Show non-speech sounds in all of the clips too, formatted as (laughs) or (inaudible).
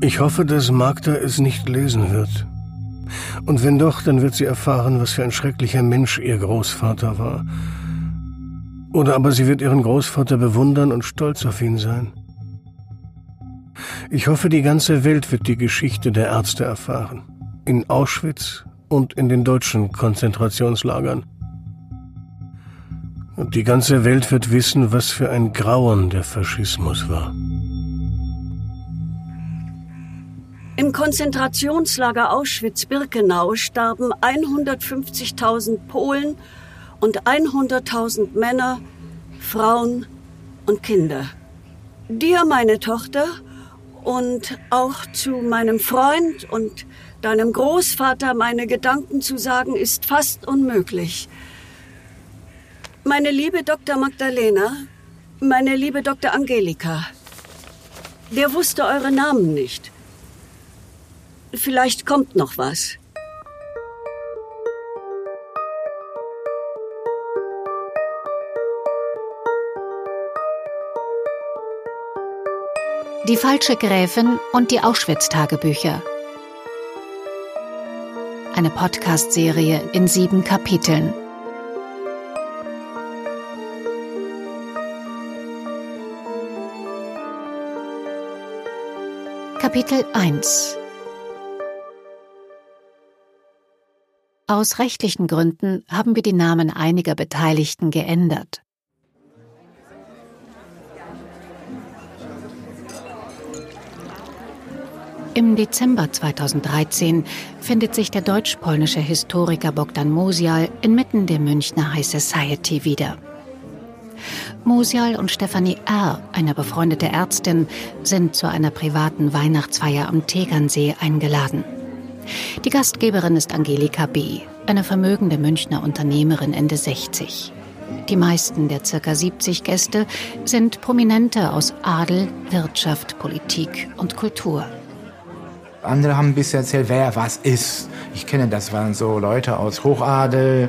Ich hoffe, dass Magda es nicht lesen wird. Und wenn doch, dann wird sie erfahren, was für ein schrecklicher Mensch ihr Großvater war. Oder aber sie wird ihren Großvater bewundern und stolz auf ihn sein. Ich hoffe, die ganze Welt wird die Geschichte der Ärzte erfahren. In Auschwitz und in den deutschen Konzentrationslagern. Und die ganze Welt wird wissen, was für ein Grauen der Faschismus war. Im Konzentrationslager Auschwitz-Birkenau starben 150.000 Polen und 100.000 Männer, Frauen und Kinder. Dir, meine Tochter, und auch zu meinem Freund und deinem Großvater meine Gedanken zu sagen, ist fast unmöglich. Meine liebe Dr. Magdalena, meine liebe Dr. Angelika, wer wusste eure Namen nicht? Vielleicht kommt noch was. Die falsche Gräfin und die Auschwitz-Tagebücher. Eine Podcast-Serie in sieben Kapiteln. Kapitel 1 Aus rechtlichen Gründen haben wir die Namen einiger Beteiligten geändert. Im Dezember 2013 findet sich der deutsch-polnische Historiker Bogdan Musial inmitten der Münchner High Society wieder. Musial und Stefanie R., eine befreundete Ärztin, sind zu einer privaten Weihnachtsfeier am Tegernsee eingeladen. Die Gastgeberin ist Angelika B., eine vermögende Münchner Unternehmerin Ende 60. Die meisten der ca. 70 Gäste sind Prominente aus Adel, Wirtschaft, Politik und Kultur. Andere haben ein bisschen erzählt, wer was ist. Ich kenne das, waren so Leute aus Hochadel,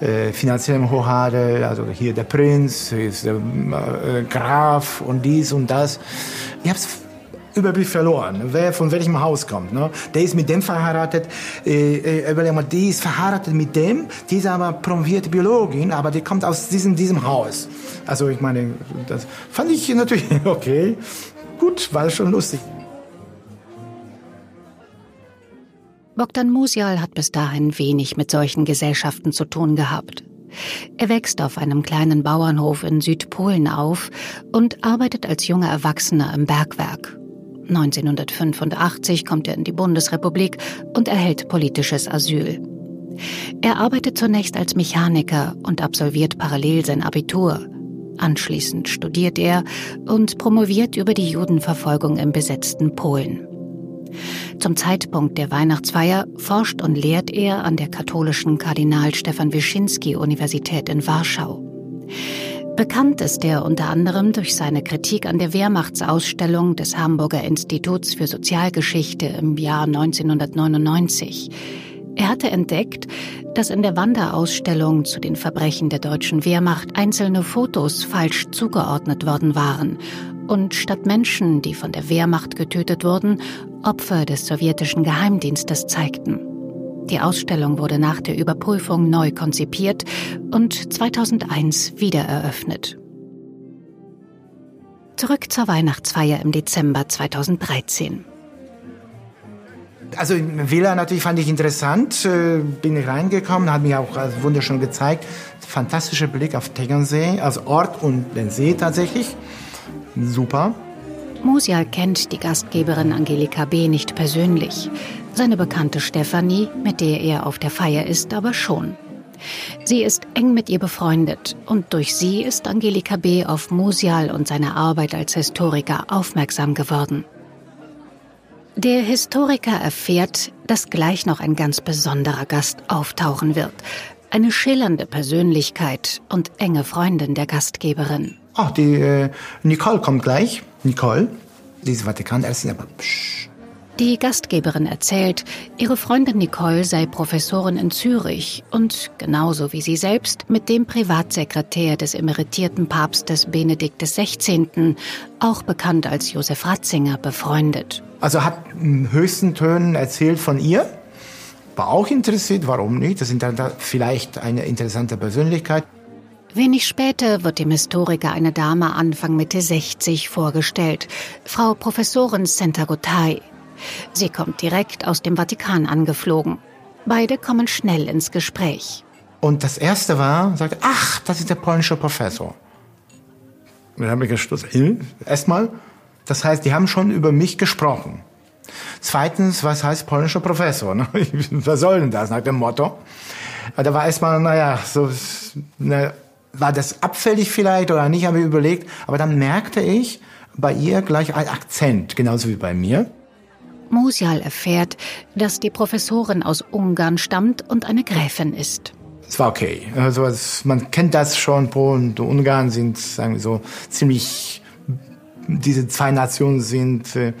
äh, finanziellem Hochadel, also hier der Prinz, ist der äh, Graf und dies und das. Ich habe Überblick verloren, wer von welchem Haus kommt. Ne? Der ist mit dem verheiratet, äh, äh, überleg mal, die ist verheiratet mit dem, die ist aber promovierte Biologin, aber die kommt aus diesem, diesem Haus. Also ich meine, das fand ich natürlich (laughs) okay. Gut, war schon lustig. Bogdan Musial hat bis dahin wenig mit solchen Gesellschaften zu tun gehabt. Er wächst auf einem kleinen Bauernhof in Südpolen auf und arbeitet als junger Erwachsener im Bergwerk. 1985 kommt er in die Bundesrepublik und erhält politisches Asyl. Er arbeitet zunächst als Mechaniker und absolviert parallel sein Abitur. Anschließend studiert er und promoviert über die Judenverfolgung im besetzten Polen. Zum Zeitpunkt der Weihnachtsfeier forscht und lehrt er an der katholischen Kardinal Stefan Wyszynski Universität in Warschau. Bekannt ist er unter anderem durch seine Kritik an der Wehrmachtsausstellung des Hamburger Instituts für Sozialgeschichte im Jahr 1999. Er hatte entdeckt, dass in der Wanderausstellung zu den Verbrechen der deutschen Wehrmacht einzelne Fotos falsch zugeordnet worden waren und statt Menschen, die von der Wehrmacht getötet wurden, Opfer des sowjetischen Geheimdienstes zeigten. Die Ausstellung wurde nach der Überprüfung neu konzipiert und 2001 wieder eröffnet. Zurück zur Weihnachtsfeier im Dezember 2013. Also Villa natürlich fand ich interessant, äh, bin ich reingekommen, hat mir auch wunderschön gezeigt. Fantastischer Blick auf Tegernsee, als Ort und den See tatsächlich. Super. Musial kennt die Gastgeberin Angelika B. nicht persönlich. Seine Bekannte Stefanie, mit der er auf der Feier ist, aber schon. Sie ist eng mit ihr befreundet und durch sie ist Angelika B. auf Musial und seine Arbeit als Historiker aufmerksam geworden. Der Historiker erfährt, dass gleich noch ein ganz besonderer Gast auftauchen wird. Eine schillernde Persönlichkeit und enge Freundin der Gastgeberin. Ach, die äh, Nicole kommt gleich. Nicole, diese Vatikanärztin, aber psch, Die Gastgeberin erzählt, ihre Freundin Nicole sei Professorin in Zürich und genauso wie sie selbst mit dem Privatsekretär des emeritierten Papstes Benedikt XVI., auch bekannt als Josef Ratzinger, befreundet. Also hat in höchsten Tönen erzählt von ihr, war auch interessiert, warum nicht? Das ist vielleicht eine interessante Persönlichkeit. Wenig später wird dem Historiker eine Dame Anfang Mitte 60 vorgestellt, Frau Professorin Santagotay. Sie kommt direkt aus dem Vatikan angeflogen. Beide kommen schnell ins Gespräch. Und das erste war, sagte, ach, das ist der polnische Professor. Wir haben gestutzt. Erstmal, das heißt, die haben schon über mich gesprochen. Zweitens, was heißt polnischer Professor? Ne? (laughs) Was soll denn das nach dem Motto? Da war erstmal, naja, so, na, war das abfällig vielleicht oder nicht, habe ich überlegt. Aber dann merkte ich bei ihr gleich ein Akzent, genauso wie bei mir. Musial erfährt, dass die Professorin aus Ungarn stammt und eine Gräfin ist. Es war okay. Also man kennt das schon. Polen und Ungarn sind, sagen wir so, ziemlich. Diese zwei Nationen sind äh,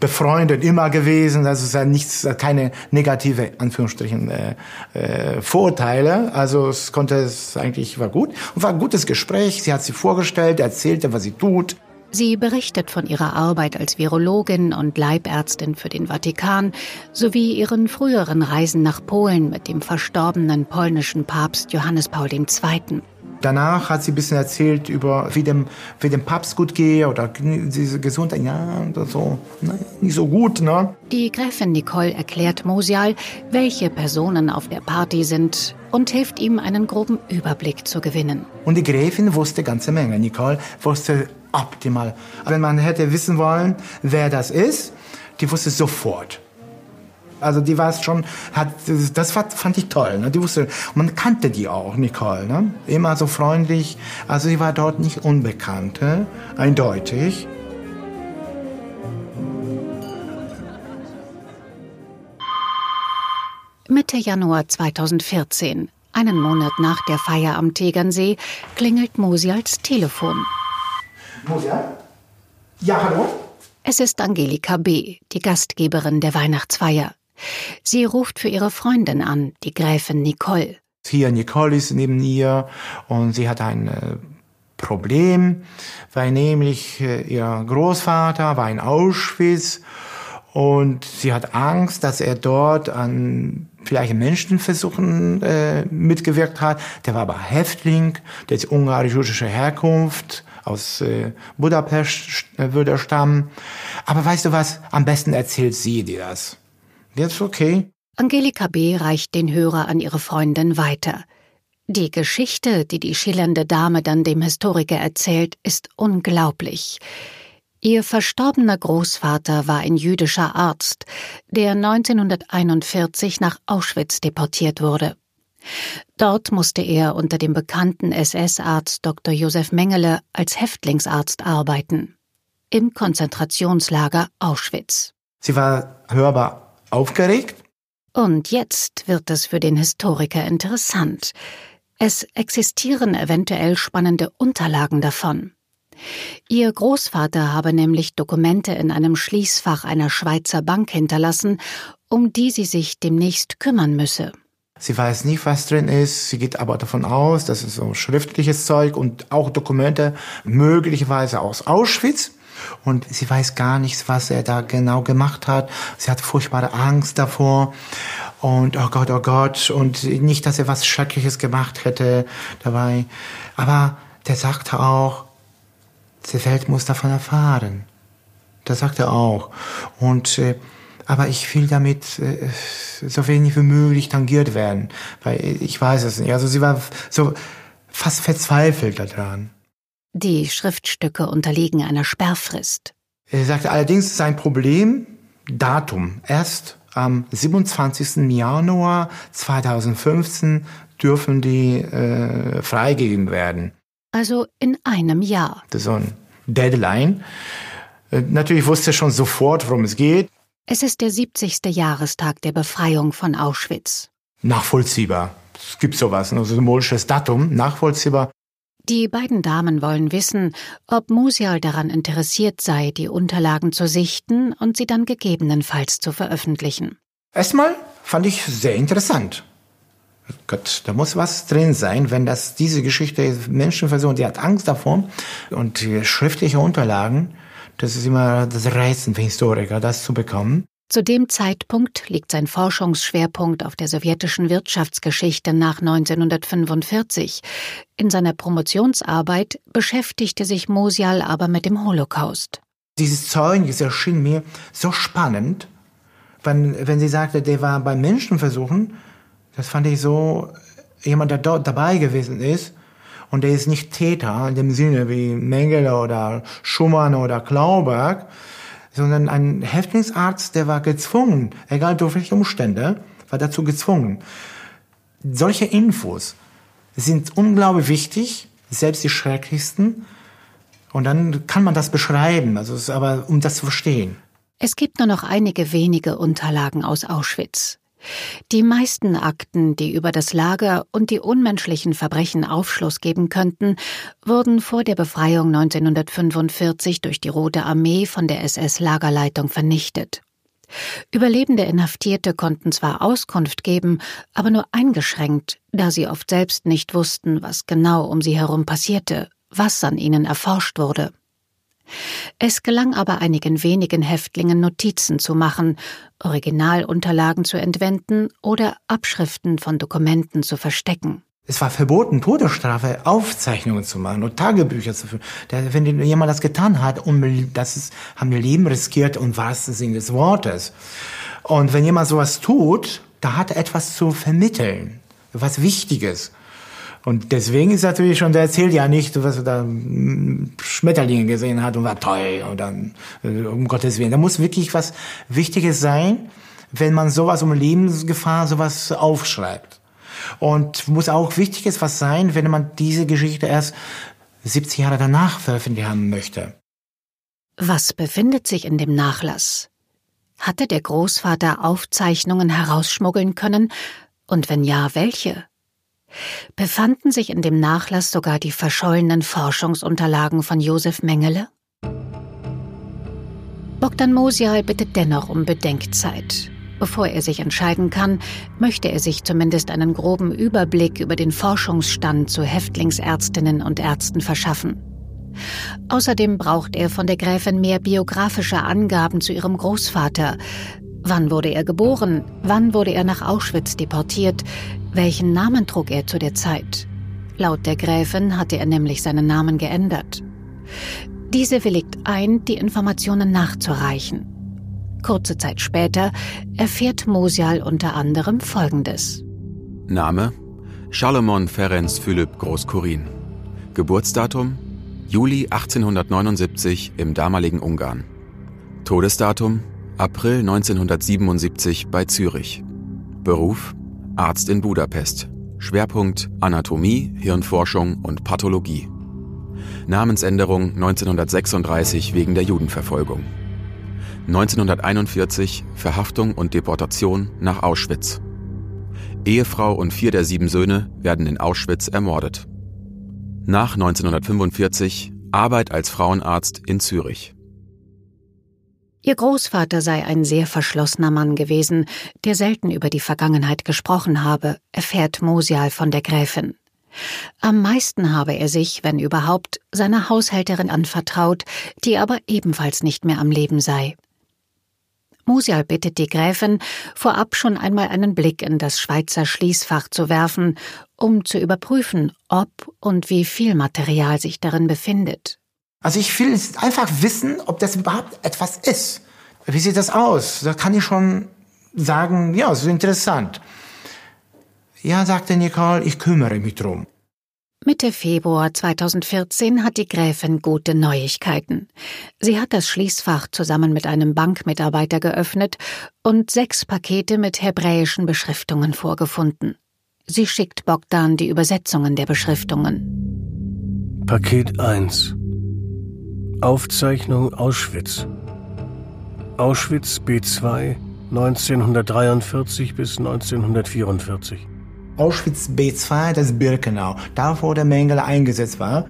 befreundet immer gewesen. Das ist ja nichts, keine negative Anführungsstrichen äh, äh, Vorurteile. Also es konnte es eigentlich war gut und war ein gutes Gespräch. Sie hat sich vorgestellt, erzählte, was sie tut. Sie berichtet von ihrer Arbeit als Virologin und Leibärztin für den Vatikan sowie ihren früheren Reisen nach Polen mit dem verstorbenen polnischen Papst Johannes Paul II. Danach hat sie ein bisschen erzählt über, wie dem, wie dem Papst gut gehe oder diese Gesundheit, ja, so, ne, nicht so gut, ne? Die Gräfin Nicole erklärt Mosial, welche Personen auf der Party sind und hilft ihm, einen groben Überblick zu gewinnen. Und die Gräfin wusste ganze Menge. Nicole wusste optimal. Wenn man hätte wissen wollen, wer das ist, die wusste sofort. Also die war es schon, hat, das fand ich toll. Ne? Die wusste, man kannte die auch, Nicole. Ne? Immer so freundlich. Also sie war dort nicht unbekannt, ne? eindeutig. Mitte Januar 2014, einen Monat nach der Feier am Tegernsee, klingelt Mosials Telefon. Mosia? Ja, hallo? Es ist Angelika B., die Gastgeberin der Weihnachtsfeier. Sie ruft für ihre Freundin an, die Gräfin Nicole. Hier Nicole ist neben ihr und sie hat ein äh, Problem, weil nämlich äh, ihr Großvater war in Auschwitz und sie hat Angst, dass er dort an vielleicht Menschenversuchen äh, mitgewirkt hat. Der war aber Häftling, der ist ungarisch-jüdischer Herkunft aus äh, Budapest äh, würde er stammen. Aber weißt du was? Am besten erzählt sie dir das. Jetzt okay. Angelika B. reicht den Hörer an ihre Freundin weiter. Die Geschichte, die die schillernde Dame dann dem Historiker erzählt, ist unglaublich. Ihr verstorbener Großvater war ein jüdischer Arzt, der 1941 nach Auschwitz deportiert wurde. Dort musste er unter dem bekannten SS-Arzt Dr. Josef Mengele als Häftlingsarzt arbeiten. Im Konzentrationslager Auschwitz. Sie war hörbar aufgeregt. Und jetzt wird es für den Historiker interessant. Es existieren eventuell spannende Unterlagen davon. Ihr Großvater habe nämlich Dokumente in einem Schließfach einer Schweizer Bank hinterlassen, um die sie sich demnächst kümmern müsse. Sie weiß nicht, was drin ist. Sie geht aber davon aus, dass es so schriftliches Zeug und auch Dokumente möglicherweise aus Auschwitz. Und sie weiß gar nichts, was er da genau gemacht hat. Sie hat furchtbare Angst davor. Und oh Gott, oh Gott. Und nicht, dass er was Schreckliches gemacht hätte dabei. Aber der sagte auch, die Welt muss davon erfahren. Das sagt er auch. Und äh, aber ich will damit äh, so wenig wie möglich tangiert werden, weil ich weiß es nicht. Also sie war so fast verzweifelt daran. Die Schriftstücke unterliegen einer Sperrfrist. Er sagte allerdings sein Problem Datum. Erst am 27. Januar 2015 dürfen die äh, freigegeben werden. Also in einem Jahr. Das ist so ein Deadline. Äh, natürlich wusste er schon sofort, worum es geht. Es ist der 70. Jahrestag der Befreiung von Auschwitz. Nachvollziehbar. Es gibt sowas, ein symbolisches Datum, nachvollziehbar. Die beiden Damen wollen wissen, ob Musial daran interessiert sei, die Unterlagen zu sichten und sie dann gegebenenfalls zu veröffentlichen. Erstmal fand ich sehr interessant. Gott, da muss was drin sein, wenn das diese Geschichte Menschen versuchen, die hat Angst davor und schriftliche Unterlagen, das ist immer das Reizen für Historiker, das zu bekommen. Zu dem Zeitpunkt liegt sein Forschungsschwerpunkt auf der sowjetischen Wirtschaftsgeschichte nach 1945. In seiner Promotionsarbeit beschäftigte sich Mosial aber mit dem Holocaust. Dieses Zeugnis erschien mir so spannend, wenn, wenn sie sagte, der war bei Menschenversuchen, das fand ich so, jemand, der dort dabei gewesen ist, und der ist nicht Täter in dem Sinne wie Mengele oder Schumann oder Klauberg, sondern ein Häftlingsarzt, der war gezwungen, egal durch welche Umstände, war dazu gezwungen. Solche Infos sind unglaublich wichtig, selbst die schrecklichsten. Und dann kann man das beschreiben, also es ist aber um das zu verstehen. Es gibt nur noch einige wenige Unterlagen aus Auschwitz. Die meisten Akten, die über das Lager und die unmenschlichen Verbrechen Aufschluss geben könnten, wurden vor der Befreiung 1945 durch die Rote Armee von der SS-Lagerleitung vernichtet. Überlebende Inhaftierte konnten zwar Auskunft geben, aber nur eingeschränkt, da sie oft selbst nicht wussten, was genau um sie herum passierte, was an ihnen erforscht wurde. Es gelang aber einigen wenigen Häftlingen Notizen zu machen, Originalunterlagen zu entwenden oder Abschriften von Dokumenten zu verstecken. Es war verboten, Todesstrafe, Aufzeichnungen zu machen und Tagebücher zu führen. Wenn jemand das getan hat, das ist, haben die Leben riskiert und was ist Sinn des Wortes. Und wenn jemand sowas tut, da hat er etwas zu vermitteln, was Wichtiges. Und deswegen ist natürlich schon, der erzählt ja nicht, was er da Schmetterlinge gesehen hat und war toll und dann, äh, um Gottes Willen. Da muss wirklich was Wichtiges sein, wenn man sowas um Lebensgefahr, sowas aufschreibt. Und muss auch Wichtiges was sein, wenn man diese Geschichte erst 70 Jahre danach veröffentlicht haben möchte. Was befindet sich in dem Nachlass? Hatte der Großvater Aufzeichnungen herausschmuggeln können? Und wenn ja, welche? Befanden sich in dem Nachlass sogar die verschollenen Forschungsunterlagen von Josef Mengele? Bogdan Mosial bittet dennoch um Bedenkzeit. Bevor er sich entscheiden kann, möchte er sich zumindest einen groben Überblick über den Forschungsstand zu Häftlingsärztinnen und Ärzten verschaffen. Außerdem braucht er von der Gräfin mehr biografische Angaben zu ihrem Großvater. Wann wurde er geboren? Wann wurde er nach Auschwitz deportiert? Welchen Namen trug er zu der Zeit? Laut der Gräfin hatte er nämlich seinen Namen geändert. Diese willigt ein, die Informationen nachzureichen. Kurze Zeit später erfährt Mosial unter anderem Folgendes. Name Charlemont Ferenc Philipp Großkurin. Geburtsdatum Juli 1879 im damaligen Ungarn. Todesdatum April 1977 bei Zürich. Beruf Arzt in Budapest. Schwerpunkt Anatomie, Hirnforschung und Pathologie. Namensänderung 1936 wegen der Judenverfolgung. 1941 Verhaftung und Deportation nach Auschwitz. Ehefrau und vier der sieben Söhne werden in Auschwitz ermordet. Nach 1945 Arbeit als Frauenarzt in Zürich. Ihr Großvater sei ein sehr verschlossener Mann gewesen, der selten über die Vergangenheit gesprochen habe, erfährt Mosial von der Gräfin. Am meisten habe er sich, wenn überhaupt, seiner Haushälterin anvertraut, die aber ebenfalls nicht mehr am Leben sei. Musial bittet die Gräfin, vorab schon einmal einen Blick in das Schweizer Schließfach zu werfen, um zu überprüfen, ob und wie viel Material sich darin befindet. Also ich will einfach wissen, ob das überhaupt etwas ist. Wie sieht das aus? Da kann ich schon sagen, ja, es ist interessant. Ja, sagte Nicole, ich kümmere mich drum. Mitte Februar 2014 hat die Gräfin gute Neuigkeiten. Sie hat das Schließfach zusammen mit einem Bankmitarbeiter geöffnet und sechs Pakete mit hebräischen Beschriftungen vorgefunden. Sie schickt Bogdan die Übersetzungen der Beschriftungen. Paket 1 Aufzeichnung Auschwitz. Auschwitz B2 1943 bis 1944. Auschwitz B2, das Birkenau, da wo der Mengele eingesetzt war.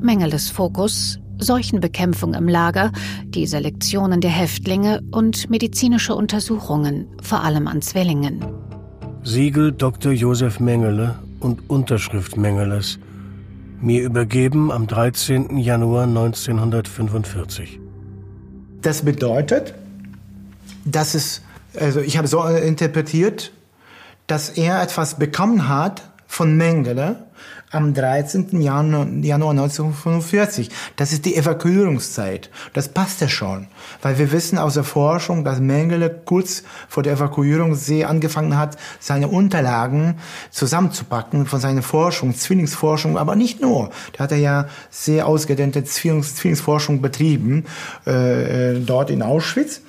Mengeles Fokus Seuchenbekämpfung im Lager, die Selektionen der Häftlinge und medizinische Untersuchungen, vor allem an Zwillingen. Siegel Dr. Josef Mengele und Unterschrift Mengeles. Mir übergeben am 13. Januar 1945. Das bedeutet, dass es, also ich habe so interpretiert, dass er etwas bekommen hat von Mengele, am 13. Januar, Januar 1945. Das ist die Evakuierungszeit. Das passt ja schon, weil wir wissen aus der Forschung, dass Mengele kurz vor der Evakuierung sehr angefangen hat, seine Unterlagen zusammenzupacken von seiner Forschung, Zwillingsforschung, aber nicht nur. Da hat er ja sehr ausgedehnte Zwillings, Zwillingsforschung betrieben, äh, äh dort in Auschwitz.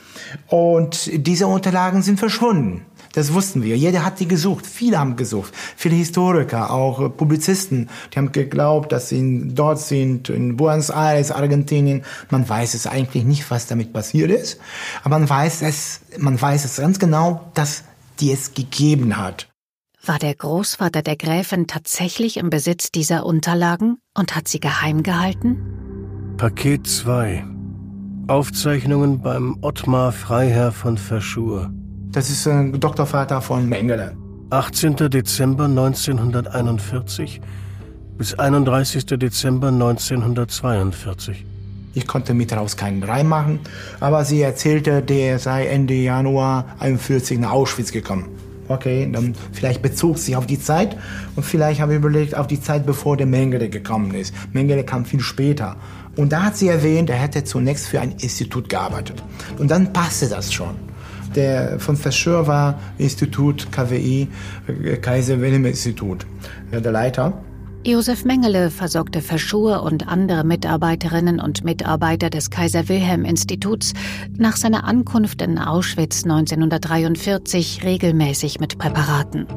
Und diese Unterlagen sind verschwunden. Das wussten wir. Jeder hat die gesucht. Viele haben gesucht. Viele Historiker, auch äh, Publizisten, die haben geglaubt, dass sie dort sind, in Buenos Aires, Argentinien. Man weiß es eigentlich nicht, was damit passiert ist. Aber man weiß es, man weiß es ganz genau, dass die es gegeben hat. War der Großvater der Gräfin tatsächlich im Besitz dieser Unterlagen und hat sie geheim gehalten? Paket 2 Aufzeichnungen beim Ottmar Freiherr von Verschur. Das ist ein Doktorvater von Mengele. 18. Dezember 1941 bis 31. Dezember 1942. Ich konnte mit raus keinen Reim machen, aber sie erzählte, der sei Ende Januar 41 nach Auschwitz gekommen. Okay, dann vielleicht bezog sie auf die Zeit und vielleicht habe ich überlegt, auf die Zeit, bevor der Mengele gekommen ist. Mengele kam viel später. Und da hat sie erwähnt, er hätte zunächst für ein Institut gearbeitet. Und dann passte das schon der von Verschör war Institut KWI, Kaiser Wilhelm Institut, der Leiter. Josef Mengele versorgte Verschur und andere Mitarbeiterinnen und Mitarbeiter des Kaiser Wilhelm Instituts nach seiner Ankunft in Auschwitz 1943 regelmäßig mit Präparaten.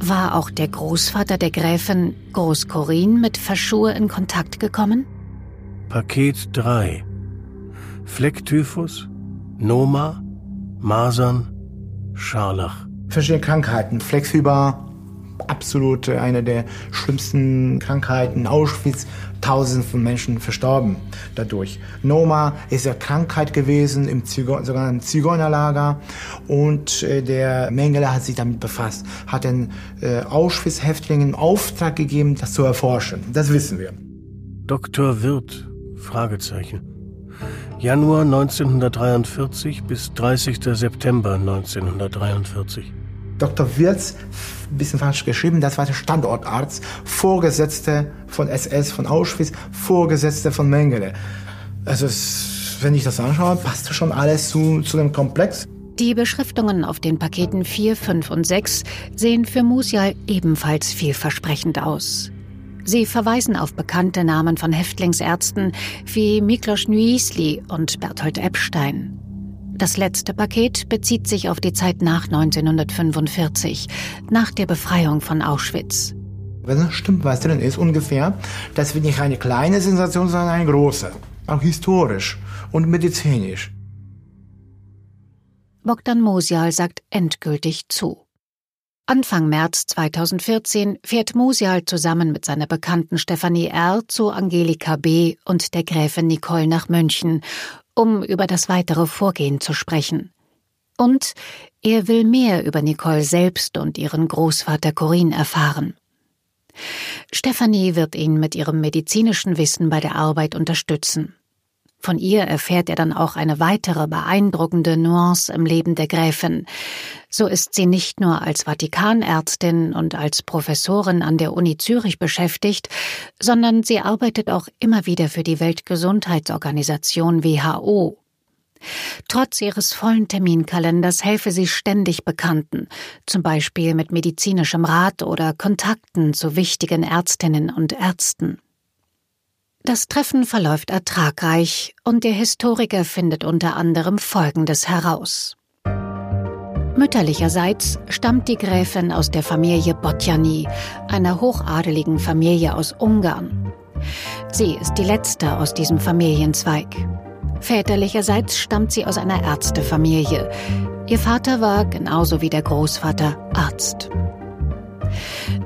War auch der Großvater der Gräfin Groß-Korin mit Verschur in Kontakt gekommen? Paket 3 Flecktyphus, Noma, Masern, Scharlach. Verschiedene Krankheiten. Flexfieber, absolut eine der schlimmsten Krankheiten. Auschwitz, tausende von Menschen verstorben dadurch. Noma ist eine Krankheit gewesen im Zigeu sogar im Zigeunerlager und äh, der Mengele hat sich damit befasst, hat den äh, Auschwitz-Häftlingen Auftrag gegeben, das zu erforschen. Das wissen wir. Dr. Wirth, Fragezeichen. Januar 1943 bis 30. September 1943. Dr. Wirz, ein bisschen falsch geschrieben, das war der Standortarzt, Vorgesetzte von SS, von Auschwitz, Vorgesetzte von Mengele. Also, wenn ich das anschaue, passt schon alles zu, zu dem Komplex. Die Beschriftungen auf den Paketen 4, 5 und 6 sehen für Musial ebenfalls vielversprechend aus. Sie verweisen auf bekannte Namen von Häftlingsärzten wie Miklos Nuisli und Berthold Epstein. Das letzte Paket bezieht sich auf die Zeit nach 1945, nach der Befreiung von Auschwitz. Wenn es stimmt, was drin ist, ungefähr, das wird nicht eine kleine Sensation, sondern eine große. Auch historisch und medizinisch. Bogdan Mosial sagt endgültig zu. Anfang März 2014 fährt Musial zusammen mit seiner Bekannten Stefanie R. zu Angelika B. und der Gräfin Nicole nach München, um über das weitere Vorgehen zu sprechen. Und er will mehr über Nicole selbst und ihren Großvater Corinne erfahren. Stefanie wird ihn mit ihrem medizinischen Wissen bei der Arbeit unterstützen. Von ihr erfährt er dann auch eine weitere beeindruckende Nuance im Leben der Gräfin. So ist sie nicht nur als Vatikanärztin und als Professorin an der Uni Zürich beschäftigt, sondern sie arbeitet auch immer wieder für die Weltgesundheitsorganisation WHO. Trotz ihres vollen Terminkalenders helfe sie ständig Bekannten, zum Beispiel mit medizinischem Rat oder Kontakten zu wichtigen Ärztinnen und Ärzten. Das Treffen verläuft ertragreich und der Historiker findet unter anderem Folgendes heraus. Mütterlicherseits stammt die Gräfin aus der Familie Botjani, einer hochadeligen Familie aus Ungarn. Sie ist die letzte aus diesem Familienzweig. Väterlicherseits stammt sie aus einer Ärztefamilie. Ihr Vater war, genauso wie der Großvater, Arzt.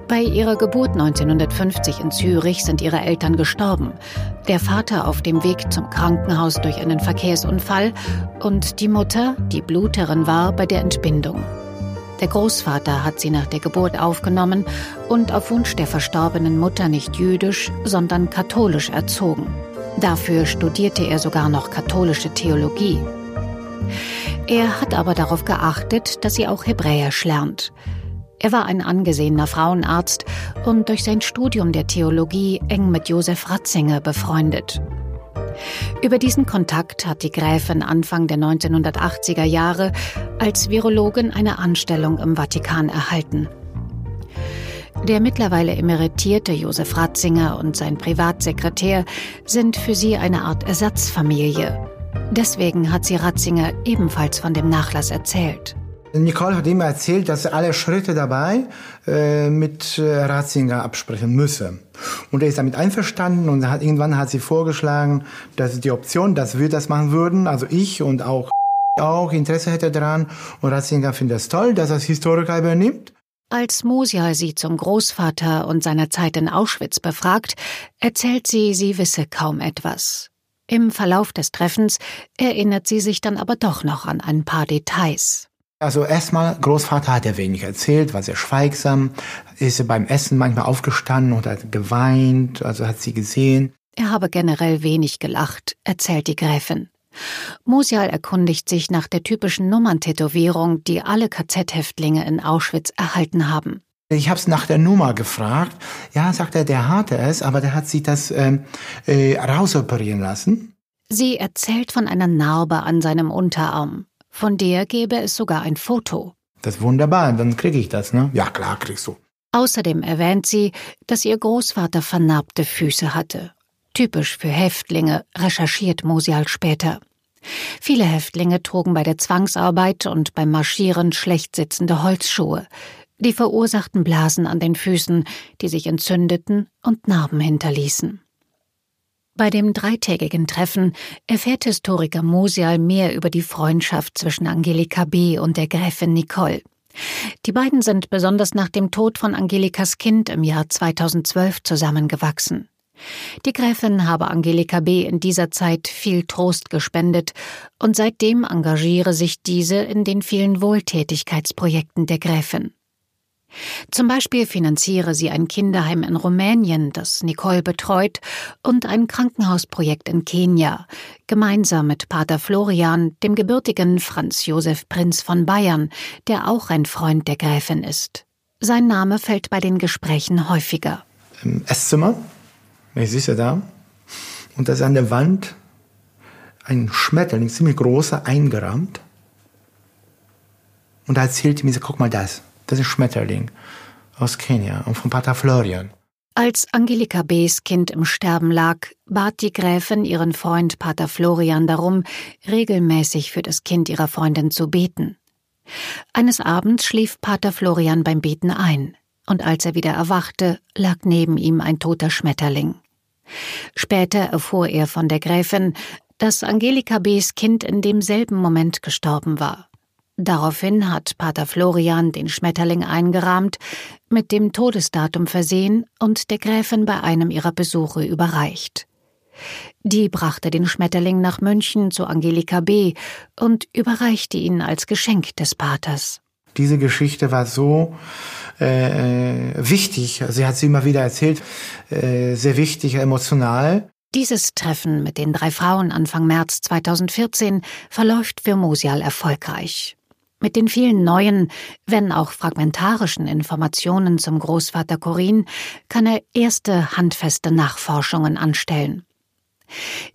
Bei ihrer Geburt 1950 in Zürich sind ihre Eltern gestorben. Der Vater auf dem Weg zum Krankenhaus durch einen Verkehrsunfall und die Mutter, die Bluterin war, bei der Entbindung. Der Großvater hat sie nach der Geburt aufgenommen und auf Wunsch der verstorbenen Mutter nicht jüdisch, sondern katholisch erzogen. Dafür studierte er sogar noch katholische Theologie. Er hat aber darauf geachtet, dass sie auch Hebräisch lernt. Er war ein angesehener Frauenarzt und durch sein Studium der Theologie eng mit Josef Ratzinger befreundet. Über diesen Kontakt hat die Gräfin Anfang der 1980er Jahre als Virologin eine Anstellung im Vatikan erhalten. Der mittlerweile emeritierte Josef Ratzinger und sein Privatsekretär sind für sie eine Art Ersatzfamilie. Deswegen hat sie Ratzinger ebenfalls von dem Nachlass erzählt. Nicole hat immer erzählt, dass er alle Schritte dabei äh, mit äh, Ratzinger absprechen müsse. Und er ist damit einverstanden und hat, irgendwann hat sie vorgeschlagen, dass die Option, dass wir das machen würden, also ich und auch (laughs) auch Interesse hätte daran. Und Ratzinger findet es toll, dass er das Historiker übernimmt. Als Musial sie zum Großvater und seiner Zeit in Auschwitz befragt, erzählt sie, sie wisse kaum etwas. Im Verlauf des Treffens erinnert sie sich dann aber doch noch an ein paar Details. Also erstmal, Großvater hat er wenig erzählt, war sehr schweigsam, ist beim Essen manchmal aufgestanden und hat geweint, also hat sie gesehen. Er habe generell wenig gelacht, erzählt die Gräfin. Musial erkundigt sich nach der typischen Nummerntätowierung, die alle KZ-Häftlinge in Auschwitz erhalten haben. Ich habe es nach der Nummer gefragt. Ja, sagt er, der hatte es, aber der hat sich das ähm, äh, rausoperieren lassen. Sie erzählt von einer Narbe an seinem Unterarm. Von der gäbe es sogar ein Foto. Das ist wunderbar, dann kriege ich das, ne? Ja, klar, kriegst du. Außerdem erwähnt sie, dass ihr Großvater vernarbte Füße hatte. Typisch für Häftlinge, recherchiert Mosial später. Viele Häftlinge trugen bei der Zwangsarbeit und beim Marschieren schlecht sitzende Holzschuhe. Die verursachten Blasen an den Füßen, die sich entzündeten und Narben hinterließen. Bei dem dreitägigen Treffen erfährt Historiker Mosial mehr über die Freundschaft zwischen Angelika B. und der Gräfin Nicole. Die beiden sind besonders nach dem Tod von Angelikas Kind im Jahr 2012 zusammengewachsen. Die Gräfin habe Angelika B. in dieser Zeit viel Trost gespendet und seitdem engagiere sich diese in den vielen Wohltätigkeitsprojekten der Gräfin. Zum Beispiel finanziere sie ein Kinderheim in Rumänien, das Nicole betreut, und ein Krankenhausprojekt in Kenia, gemeinsam mit Pater Florian, dem gebürtigen Franz Josef Prinz von Bayern, der auch ein Freund der Gräfin ist. Sein Name fällt bei den Gesprächen häufiger. Im Esszimmer, ich sehe da, und da ist an der Wand ein Schmetterling, ziemlich großer, eingerahmt. Und da erzählt mir, guck mal das. Das ist Schmetterling aus Kenia und von Pater Florian. Als Angelika B.s Kind im Sterben lag, bat die Gräfin ihren Freund Pater Florian darum, regelmäßig für das Kind ihrer Freundin zu beten. Eines Abends schlief Pater Florian beim Beten ein, und als er wieder erwachte, lag neben ihm ein toter Schmetterling. Später erfuhr er von der Gräfin, dass Angelika B.s Kind in demselben Moment gestorben war. Daraufhin hat Pater Florian den Schmetterling eingerahmt, mit dem Todesdatum versehen und der Gräfin bei einem ihrer Besuche überreicht. Die brachte den Schmetterling nach München zu Angelika B. und überreichte ihn als Geschenk des Paters. Diese Geschichte war so äh, wichtig, sie hat sie immer wieder erzählt, äh, sehr wichtig, emotional. Dieses Treffen mit den drei Frauen Anfang März 2014 verläuft für Mosial erfolgreich. Mit den vielen neuen, wenn auch fragmentarischen Informationen zum Großvater Corin kann er erste handfeste Nachforschungen anstellen.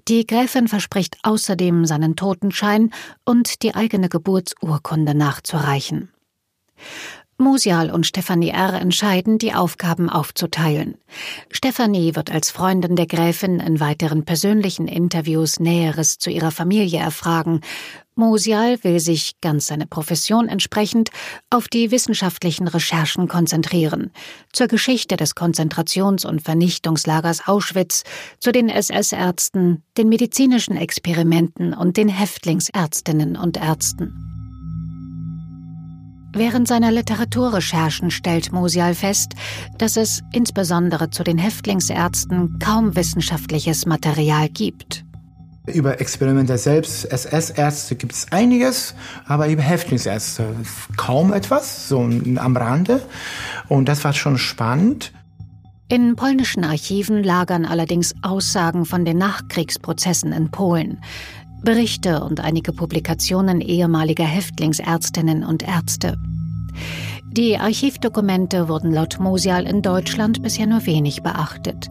Die Gräfin verspricht außerdem, seinen Totenschein und die eigene Geburtsurkunde nachzureichen. Musial und Stefanie R. entscheiden, die Aufgaben aufzuteilen. Stefanie wird als Freundin der Gräfin in weiteren persönlichen Interviews Näheres zu ihrer Familie erfragen. Musial will sich, ganz seiner Profession entsprechend, auf die wissenschaftlichen Recherchen konzentrieren. Zur Geschichte des Konzentrations- und Vernichtungslagers Auschwitz, zu den SS-Ärzten, den medizinischen Experimenten und den Häftlingsärztinnen und Ärzten. Während seiner Literaturrecherchen stellt Musial fest, dass es insbesondere zu den Häftlingsärzten kaum wissenschaftliches Material gibt. Über Experimente selbst, SS-Ärzte gibt es einiges, aber über Häftlingsärzte kaum etwas, so am Rande. Und das war schon spannend. In polnischen Archiven lagern allerdings Aussagen von den Nachkriegsprozessen in Polen. Berichte und einige Publikationen ehemaliger Häftlingsärztinnen und Ärzte. Die Archivdokumente wurden laut Mosial in Deutschland bisher nur wenig beachtet.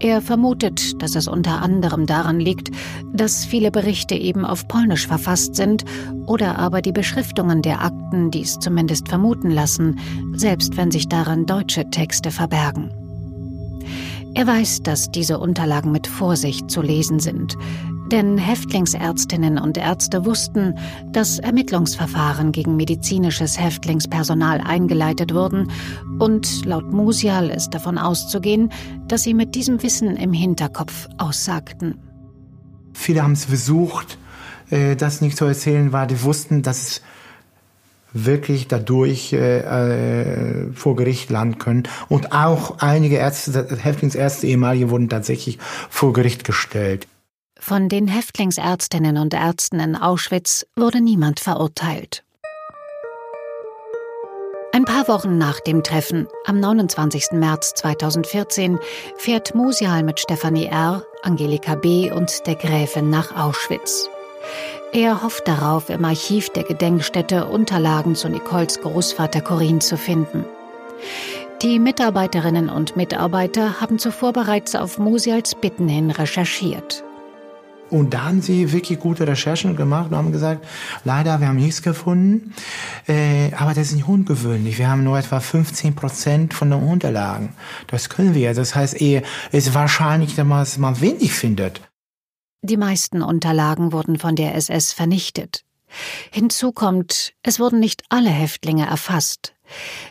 Er vermutet, dass es unter anderem daran liegt, dass viele Berichte eben auf Polnisch verfasst sind oder aber die Beschriftungen der Akten dies zumindest vermuten lassen, selbst wenn sich daran deutsche Texte verbergen. Er weiß, dass diese Unterlagen mit Vorsicht zu lesen sind, denn Häftlingsärztinnen und Ärzte wussten, dass Ermittlungsverfahren gegen medizinisches Häftlingspersonal eingeleitet wurden und laut Musial ist davon auszugehen, dass sie mit diesem Wissen im Hinterkopf aussagten. Viele haben es versucht, äh, das nicht zu erzählen, weil die wussten, dass wirklich dadurch äh, äh, vor Gericht landen können. Und auch einige Ärzte, Häftlingsärzte ehemalige wurden tatsächlich vor Gericht gestellt. Von den Häftlingsärztinnen und Ärzten in Auschwitz wurde niemand verurteilt. Ein paar Wochen nach dem Treffen, am 29. März 2014, fährt Musial mit Stefanie R., Angelika B. und der Gräfin nach Auschwitz. Er hofft darauf, im Archiv der Gedenkstätte Unterlagen zu Nicoles Großvater Corinne zu finden. Die Mitarbeiterinnen und Mitarbeiter haben zuvor bereits auf Musials Bitten hin recherchiert. Und da haben sie wirklich gute Recherchen gemacht und haben gesagt, leider, wir haben nichts gefunden, äh, aber das ist nicht ungewöhnlich. Wir haben nur etwa 15 Prozent von den Unterlagen. Das können wir. Das heißt, es ist wahrscheinlich, dass man wenig findet. Die meisten Unterlagen wurden von der SS vernichtet. Hinzu kommt, es wurden nicht alle Häftlinge erfasst.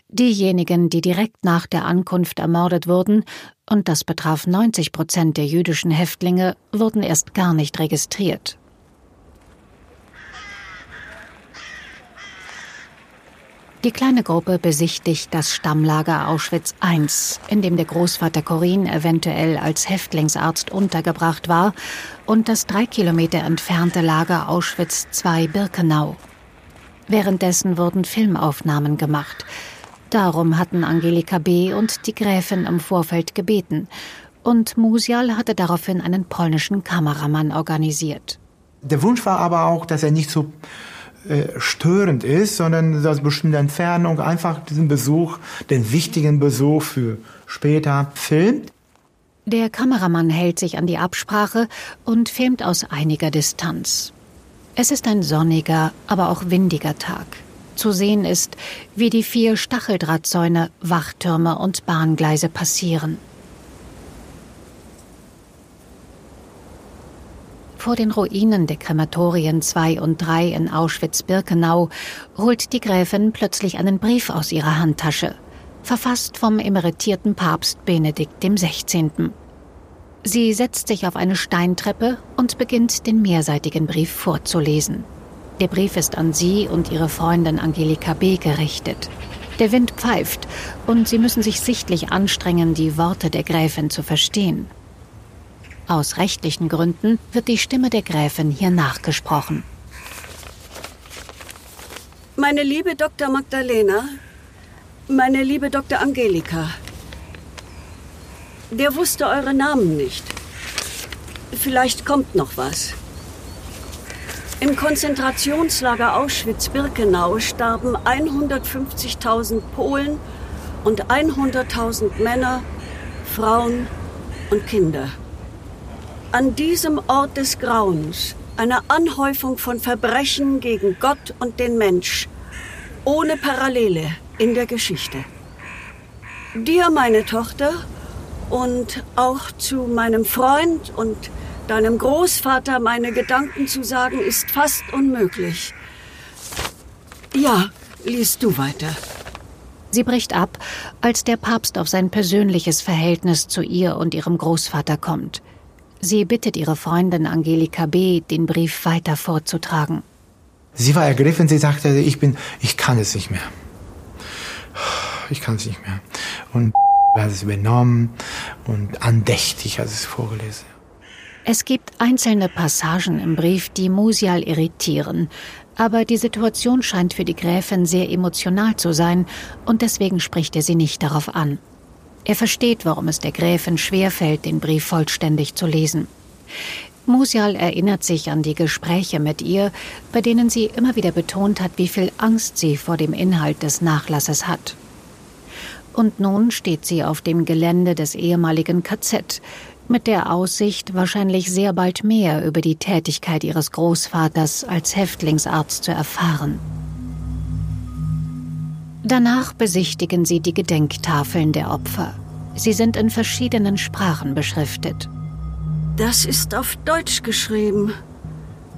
Diejenigen, die direkt nach der Ankunft ermordet wurden, und das betraf 90 Prozent der jüdischen Häftlinge, wurden erst gar nicht registriert. Die kleine Gruppe besichtigt das Stammlager Auschwitz I, in dem der Großvater Corin eventuell als Häftlingsarzt untergebracht war, und das drei Kilometer entfernte Lager Auschwitz II Birkenau. Währenddessen wurden Filmaufnahmen gemacht. Darum hatten Angelika B. und die Gräfin im Vorfeld gebeten. Und Musial hatte daraufhin einen polnischen Kameramann organisiert. Der Wunsch war aber auch, dass er nicht so äh, störend ist, sondern aus bestimmter Entfernung einfach diesen Besuch, den wichtigen Besuch für später filmt. Der Kameramann hält sich an die Absprache und filmt aus einiger Distanz. Es ist ein sonniger, aber auch windiger Tag. Zu sehen ist, wie die vier Stacheldrahtzäune, Wachtürme und Bahngleise passieren. Vor den Ruinen der Krematorien 2 und 3 in Auschwitz-Birkenau holt die Gräfin plötzlich einen Brief aus ihrer Handtasche, verfasst vom emeritierten Papst Benedikt XVI. Sie setzt sich auf eine Steintreppe und beginnt den mehrseitigen Brief vorzulesen. Der Brief ist an sie und ihre Freundin Angelika B. gerichtet. Der Wind pfeift und sie müssen sich sichtlich anstrengen, die Worte der Gräfin zu verstehen. Aus rechtlichen Gründen wird die Stimme der Gräfin hier nachgesprochen. Meine liebe Dr. Magdalena, meine liebe Dr. Angelika, der wusste eure Namen nicht. Vielleicht kommt noch was. Im Konzentrationslager Auschwitz-Birkenau starben 150.000 Polen und 100.000 Männer, Frauen und Kinder. An diesem Ort des Grauens, einer Anhäufung von Verbrechen gegen Gott und den Mensch, ohne Parallele in der Geschichte. Dir, meine Tochter, und auch zu meinem Freund und deinem Großvater meine Gedanken zu sagen, ist fast unmöglich. Ja, liest du weiter. Sie bricht ab, als der Papst auf sein persönliches Verhältnis zu ihr und ihrem Großvater kommt. Sie bittet ihre Freundin Angelika B., den Brief weiter vorzutragen. Sie war ergriffen, sie sagte, ich bin, ich kann es nicht mehr. ich kann es nicht mehr. Und hat es übernommen und andächtig hat es vorgelesen. Es gibt einzelne Passagen im Brief, die Musial irritieren, aber die Situation scheint für die Gräfin sehr emotional zu sein und deswegen spricht er sie nicht darauf an. Er versteht, warum es der Gräfin schwerfällt, den Brief vollständig zu lesen. Musial erinnert sich an die Gespräche mit ihr, bei denen sie immer wieder betont hat, wie viel Angst sie vor dem Inhalt des Nachlasses hat. Und nun steht sie auf dem Gelände des ehemaligen KZ, mit der Aussicht, wahrscheinlich sehr bald mehr über die Tätigkeit ihres Großvaters als Häftlingsarzt zu erfahren. Danach besichtigen sie die Gedenktafeln der Opfer. Sie sind in verschiedenen Sprachen beschriftet. Das ist auf Deutsch geschrieben.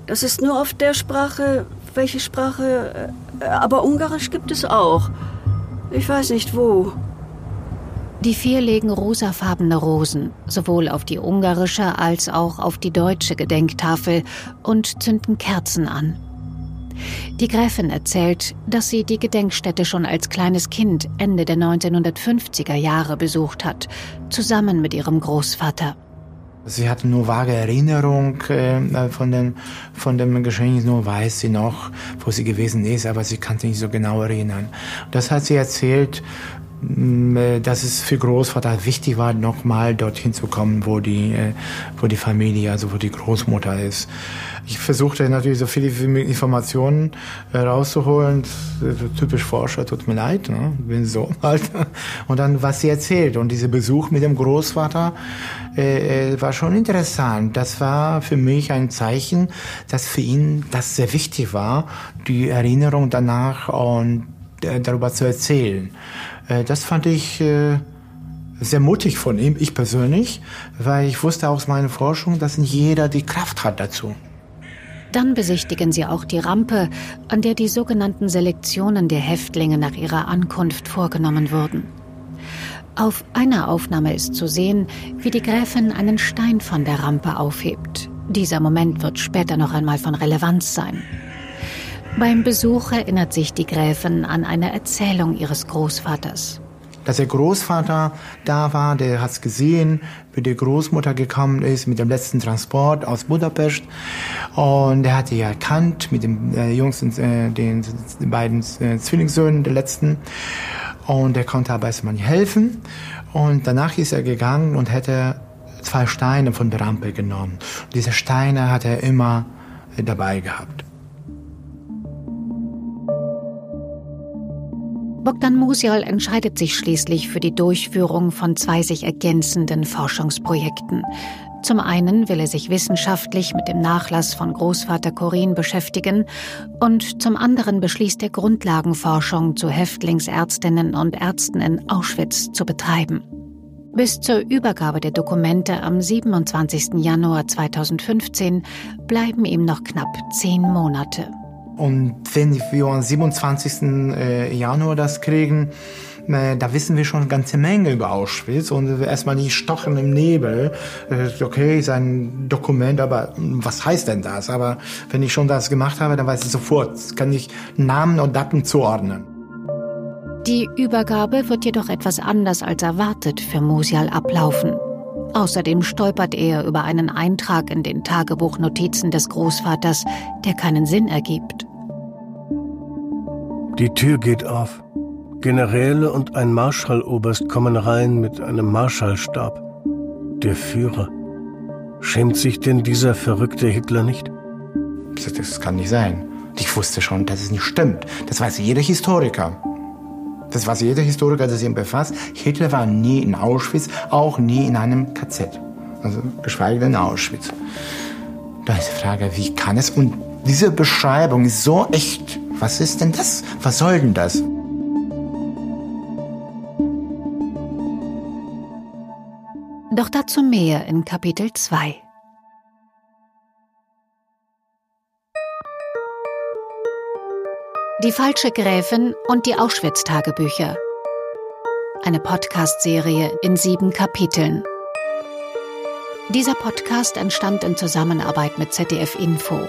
Das ist nur auf der Sprache. Welche Sprache? Äh, aber Ungarisch gibt es auch. Ich weiß nicht wo. Die vier legen rosafarbene Rosen, sowohl auf die ungarische als auch auf die deutsche Gedenktafel und zünden Kerzen an. Die Gräfin erzählt, dass sie die Gedenkstätte schon als kleines Kind Ende der 1950er Jahre besucht hat, zusammen mit ihrem Großvater. Sie hatte nur vage Erinnerung äh, von, den, von dem Geschehen, nur weiß sie noch, wo sie gewesen ist, aber sie kann sich nicht so genau erinnern. Das hat sie erzählt, äh, dass es für Großvater wichtig war, nochmal dorthin zu kommen, wo die, äh, wo die Familie, also wo die Großmutter ist. Ich versuchte natürlich so viele Informationen äh, rauszuholen. Typisch Forscher, tut mir leid, ne? bin so (laughs) alt. Und dann, was sie erzählt. Und dieser Besuch mit dem Großvater äh, war schon interessant. Das war für mich ein Zeichen, dass für ihn das sehr wichtig war, die Erinnerung danach und darüber zu erzählen. Äh, das fand ich äh, sehr mutig von ihm, ich persönlich, weil ich wusste aus meiner Forschung, dass nicht jeder die Kraft hat dazu. Dann besichtigen sie auch die Rampe, an der die sogenannten Selektionen der Häftlinge nach ihrer Ankunft vorgenommen wurden. Auf einer Aufnahme ist zu sehen, wie die Gräfin einen Stein von der Rampe aufhebt. Dieser Moment wird später noch einmal von Relevanz sein. Beim Besuch erinnert sich die Gräfin an eine Erzählung ihres Großvaters. Dass der Großvater da war, der hat es gesehen, wie die Großmutter gekommen ist mit dem letzten Transport aus Budapest. Und er hat sie erkannt mit dem äh, jüngsten, äh, den, den beiden äh, Zwillingssöhnen, der letzten. Und er konnte aber erstmal nicht helfen. Und danach ist er gegangen und hätte zwei Steine von der Rampe genommen. Und diese Steine hat er immer dabei gehabt. Bogdan Musial entscheidet sich schließlich für die Durchführung von zwei sich ergänzenden Forschungsprojekten. Zum einen will er sich wissenschaftlich mit dem Nachlass von Großvater Corin beschäftigen und zum anderen beschließt er Grundlagenforschung zu Häftlingsärztinnen und Ärzten in Auschwitz zu betreiben. Bis zur Übergabe der Dokumente am 27. Januar 2015 bleiben ihm noch knapp zehn Monate. Und wenn wir am 27. Äh, Januar das kriegen, äh, da wissen wir schon eine ganze Menge über Auschwitz und erstmal die Stochen im Nebel. Äh, okay, ist ein Dokument, aber was heißt denn das? Aber wenn ich schon das gemacht habe, dann weiß ich sofort, kann ich Namen und Daten zuordnen. Die Übergabe wird jedoch etwas anders als erwartet für Musial ablaufen. Außerdem stolpert er über einen Eintrag in den Tagebuchnotizen des Großvaters, der keinen Sinn ergibt. Die Tür geht auf. Generäle und ein Marschalloberst kommen rein mit einem Marschallstab. Der Führer. Schämt sich denn dieser verrückte Hitler nicht? Das kann nicht sein. Ich wusste schon, dass es nicht stimmt. Das weiß jeder Historiker. Das weiß jeder Historiker, der sich ihm befasst. Hitler war nie in Auschwitz, auch nie in einem KZ. Also geschweige denn in Auschwitz. Da ist die Frage, wie kann es? Und diese Beschreibung ist so echt. Was ist denn das? Was soll denn das? Doch dazu mehr in Kapitel 2. Die falsche Gräfin und die Auschwitz-Tagebücher. Eine Podcast-Serie in sieben Kapiteln. Dieser Podcast entstand in Zusammenarbeit mit ZDF Info.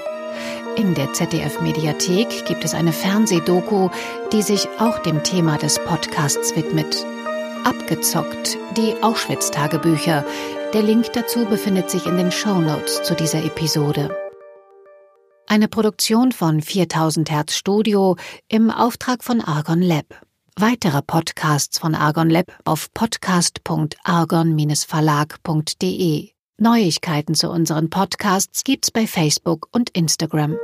In der ZDF-Mediathek gibt es eine Fernsehdoku, die sich auch dem Thema des Podcasts widmet. Abgezockt, die Auschwitz-Tagebücher. Der Link dazu befindet sich in den Show Notes zu dieser Episode. Eine Produktion von 4000 Hertz Studio im Auftrag von Argon Lab. Weitere Podcasts von Argon Lab auf podcast.argon-verlag.de. Neuigkeiten zu unseren Podcasts gibt's bei Facebook und Instagram.